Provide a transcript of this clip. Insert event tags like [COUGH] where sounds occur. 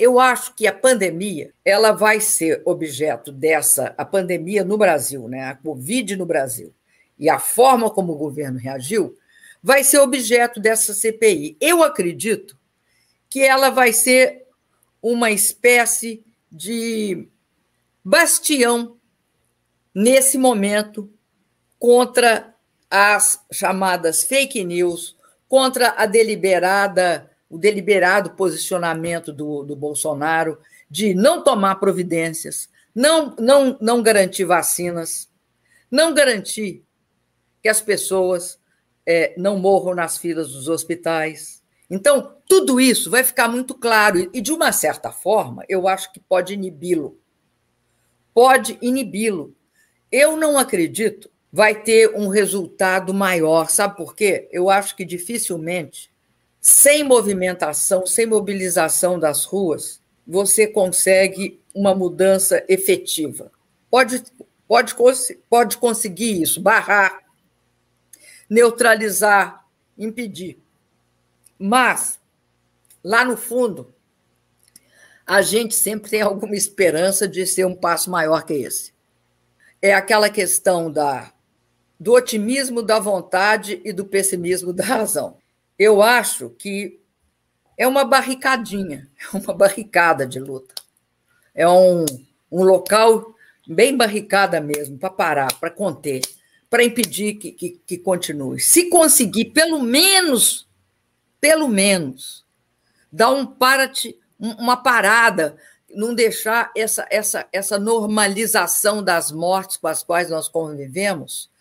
Eu acho que a pandemia ela vai ser objeto dessa a pandemia no Brasil, né? A Covid no Brasil e a forma como o governo reagiu vai ser objeto dessa CPI. Eu acredito que ela vai ser uma espécie de bastião nesse momento contra as chamadas fake news, contra a deliberada o deliberado posicionamento do, do Bolsonaro de não tomar providências, não, não, não garantir vacinas, não garantir que as pessoas é, não morram nas filas dos hospitais. Então, tudo isso vai ficar muito claro, e de uma certa forma, eu acho que pode inibi-lo. Pode inibi-lo. Eu não acredito vai ter um resultado maior, sabe por quê? Eu acho que dificilmente sem movimentação, sem mobilização das ruas, você consegue uma mudança efetiva. Pode, pode, pode conseguir isso, barrar, neutralizar, impedir. Mas, lá no fundo, a gente sempre tem alguma esperança de ser um passo maior que esse. É aquela questão da, do otimismo da vontade e do pessimismo da razão eu acho que é uma barricadinha, [LAUGHS] é uma barricada de luta. É um, um local bem barricada mesmo, para parar, para conter, para impedir que, que, que continue. Se conseguir, pelo menos, pelo menos, dar um parate, uma parada, não deixar essa, essa, essa normalização das mortes com as quais nós convivemos,